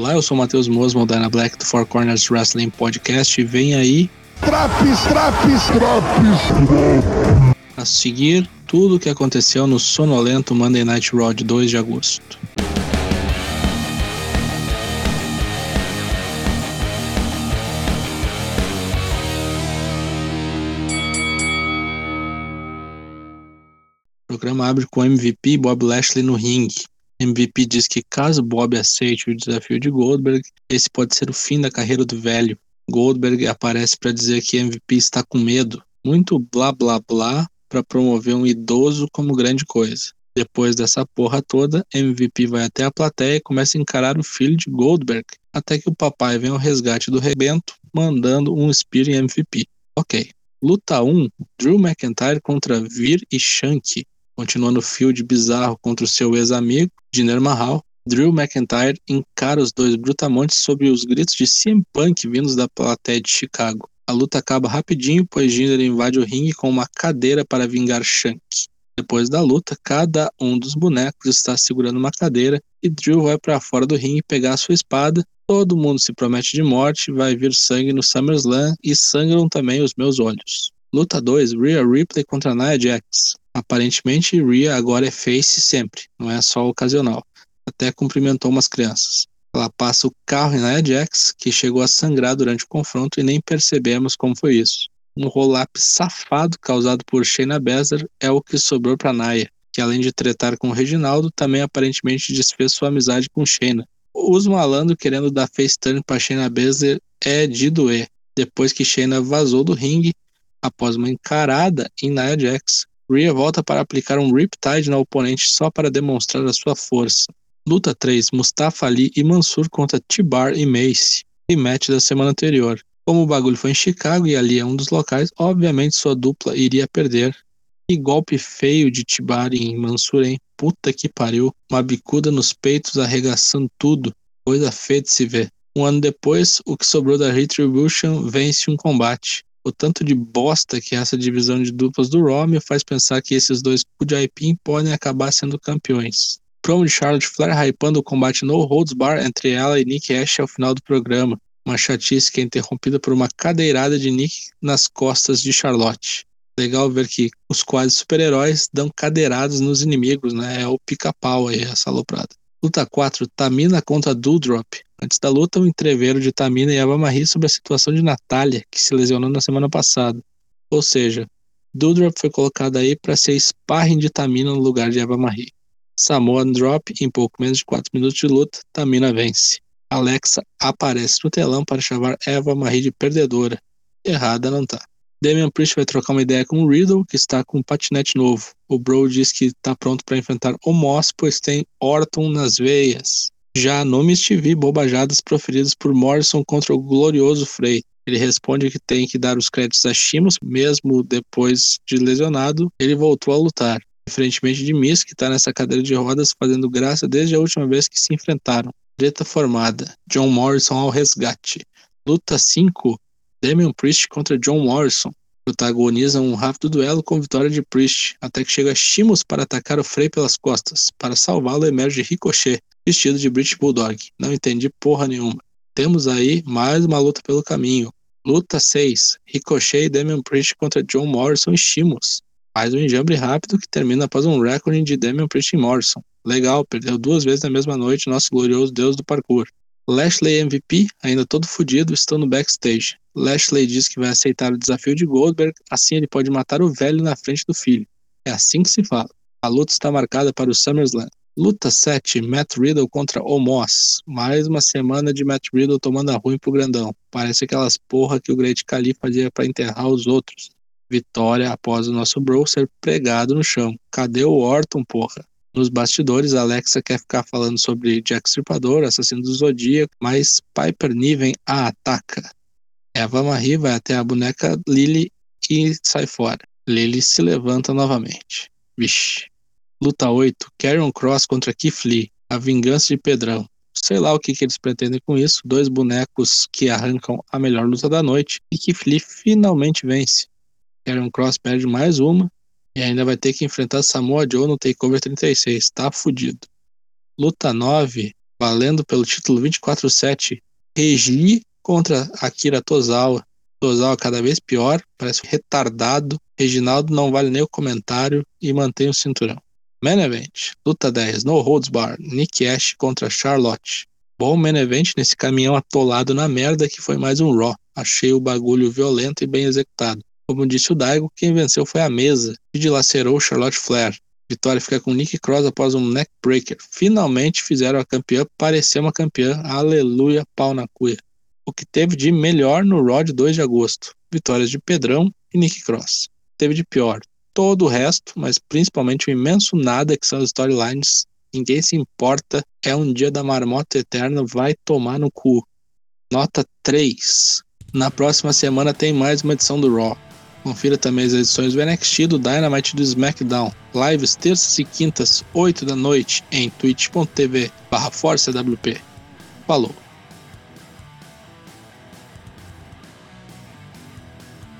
Olá, eu sou o Matheus Mosman, da Black do Four Corners Wrestling Podcast e vem aí. Traps, traps, traps! A seguir, tudo o que aconteceu no sonolento Monday Night Raw de 2 de agosto. O programa abre com MVP Bob Lashley no ringue. MVP diz que caso Bob aceite o desafio de Goldberg, esse pode ser o fim da carreira do velho. Goldberg aparece para dizer que MVP está com medo. Muito blá blá blá para promover um idoso como grande coisa. Depois dessa porra toda, MVP vai até a plateia e começa a encarar o filho de Goldberg, até que o papai vem ao resgate do rebento, mandando um Spear em MVP. Ok. Luta 1: Drew McIntyre contra Vir e Shanky. Continuando o field bizarro contra o seu ex-amigo, Jinder Mahal, Drew McIntyre encara os dois brutamontes sob os gritos de CM Punk vindos da plateia de Chicago. A luta acaba rapidinho, pois Jinder invade o ringue com uma cadeira para vingar Shank. Depois da luta, cada um dos bonecos está segurando uma cadeira e Drew vai para fora do ringue pegar sua espada. Todo mundo se promete de morte, vai vir sangue no SummerSlam e sangram também os meus olhos. Luta 2: Rhea Ripley contra Nia Jax. Aparentemente, Rhea agora é face sempre, não é só ocasional. Até cumprimentou umas crianças. Ela passa o carro em Nia Jax, que chegou a sangrar durante o confronto e nem percebemos como foi isso. Um roll-up safado causado por Shayna Baszler é o que sobrou para Nia, que além de tretar com Reginaldo, também aparentemente desfez sua amizade com Shayna. Os malandro querendo dar face turn para Shayna Baszler é de doer, depois que Shayna vazou do ringue após uma encarada em Nia Jax. Rhea volta para aplicar um Riptide no oponente só para demonstrar a sua força. Luta 3: Mustafa Ali e Mansur contra T-Bar e Mace. Rematch da semana anterior. Como o bagulho foi em Chicago e ali é um dos locais, obviamente sua dupla iria perder. Que golpe feio de T-Bar em Mansur, hein? Puta que pariu. Uma bicuda nos peitos arregaçando tudo. Coisa feia de se ver. Um ano depois, o que sobrou da Retribution vence um combate o tanto de bosta que essa divisão de duplas do Raw me faz pensar que esses dois Kujaipin podem acabar sendo campeões. Promo de Charlotte Flair hypando o combate no holds bar entre ela e Nick Ash ao final do programa. Uma chatice que é interrompida por uma cadeirada de Nick nas costas de Charlotte. Legal ver que os quase super-heróis dão cadeiradas nos inimigos, né? É o pica-pau aí, essa aloprada. Luta 4, Tamina contra Doudrop. Antes da luta, um entreveiro de Tamina e Eva Marie sobre a situação de Natália, que se lesionou na semana passada. Ou seja, Doudrop foi colocada aí para ser sparring de Tamina no lugar de Eva Marie. Samoa Drop, em pouco menos de 4 minutos de luta, Tamina vence. Alexa aparece no telão para chamar Eva Marie de perdedora. Errada não tá. Damian Priest vai trocar uma ideia com o Riddle, que está com um patinete novo. O Bro diz que está pronto para enfrentar o Moss, pois tem Orton nas veias. Já nomes TV bobajadas proferidas por Morrison contra o glorioso Frey. Ele responde que tem que dar os créditos a Shimos, mesmo depois de lesionado, ele voltou a lutar. Diferentemente de Miss, que está nessa cadeira de rodas fazendo graça desde a última vez que se enfrentaram. Treta formada. John Morrison ao resgate. Luta 5. Damian Priest contra John Morrison. Protagonizam um rápido duelo com vitória de Priest, até que chega Shimos para atacar o Frey pelas costas. Para salvá-lo emerge Ricochet, vestido de British Bulldog. Não entendi porra nenhuma. Temos aí mais uma luta pelo caminho. Luta 6. Ricochet e Damian Priest contra John Morrison e Shimos. Mais um enjambre rápido que termina após um recorde de Damian Priest e Morrison. Legal, perdeu duas vezes na mesma noite nosso glorioso deus do parkour. Lashley MVP, ainda todo fodido, estão no backstage. Lashley diz que vai aceitar o desafio de Goldberg, assim ele pode matar o velho na frente do filho. É assim que se fala. A luta está marcada para o SummerSlam. Luta 7, Matt Riddle contra Omos. Mais uma semana de Matt Riddle tomando a ruim pro grandão. Parece aquelas porra que o Great Khali fazia para enterrar os outros. Vitória após o nosso bro ser pregado no chão. Cadê o Orton, porra? Nos bastidores, Alexa quer ficar falando sobre Jack Stripador, assassino do Zodíaco, mas Piper Niven a ataca. Eva Marie vai até a boneca Lily e sai fora. Lily se levanta novamente. Vixe. Luta 8, Carrion Cross contra Keith Lee, a vingança de Pedrão. Sei lá o que, que eles pretendem com isso, dois bonecos que arrancam a melhor luta da noite e Keith Lee finalmente vence. Carrion Cross perde mais uma e ainda vai ter que enfrentar Samoa Joe no TakeOver 36, tá fudido. Luta 9, valendo pelo título 24-7. Regi contra Akira Tozawa. Tozawa cada vez pior, parece retardado. Reginaldo não vale nem o comentário e mantém o cinturão. Main Event, luta 10, no holds bar, Nick Ash contra Charlotte. Bom main event nesse caminhão atolado na merda que foi mais um Raw. Achei o bagulho violento e bem executado. Como disse o Daigo, quem venceu foi a mesa, e dilacerou Charlotte Flair. Vitória fica com Nick Cross após um neckbreaker. Finalmente fizeram a campeã parecer uma campeã. Aleluia, pau na cuia. O que teve de melhor no Raw de 2 de agosto? Vitórias de Pedrão e Nick Cross. Teve de pior todo o resto, mas principalmente o imenso nada que são as storylines. Ninguém se importa. É um dia da marmota eterna, vai tomar no cu. Nota 3. Na próxima semana tem mais uma edição do Raw. Confira também as edições do NXT, do Dynamite do SmackDown. Lives terças e quintas, 8 da noite, em twitch.tv barra Falou!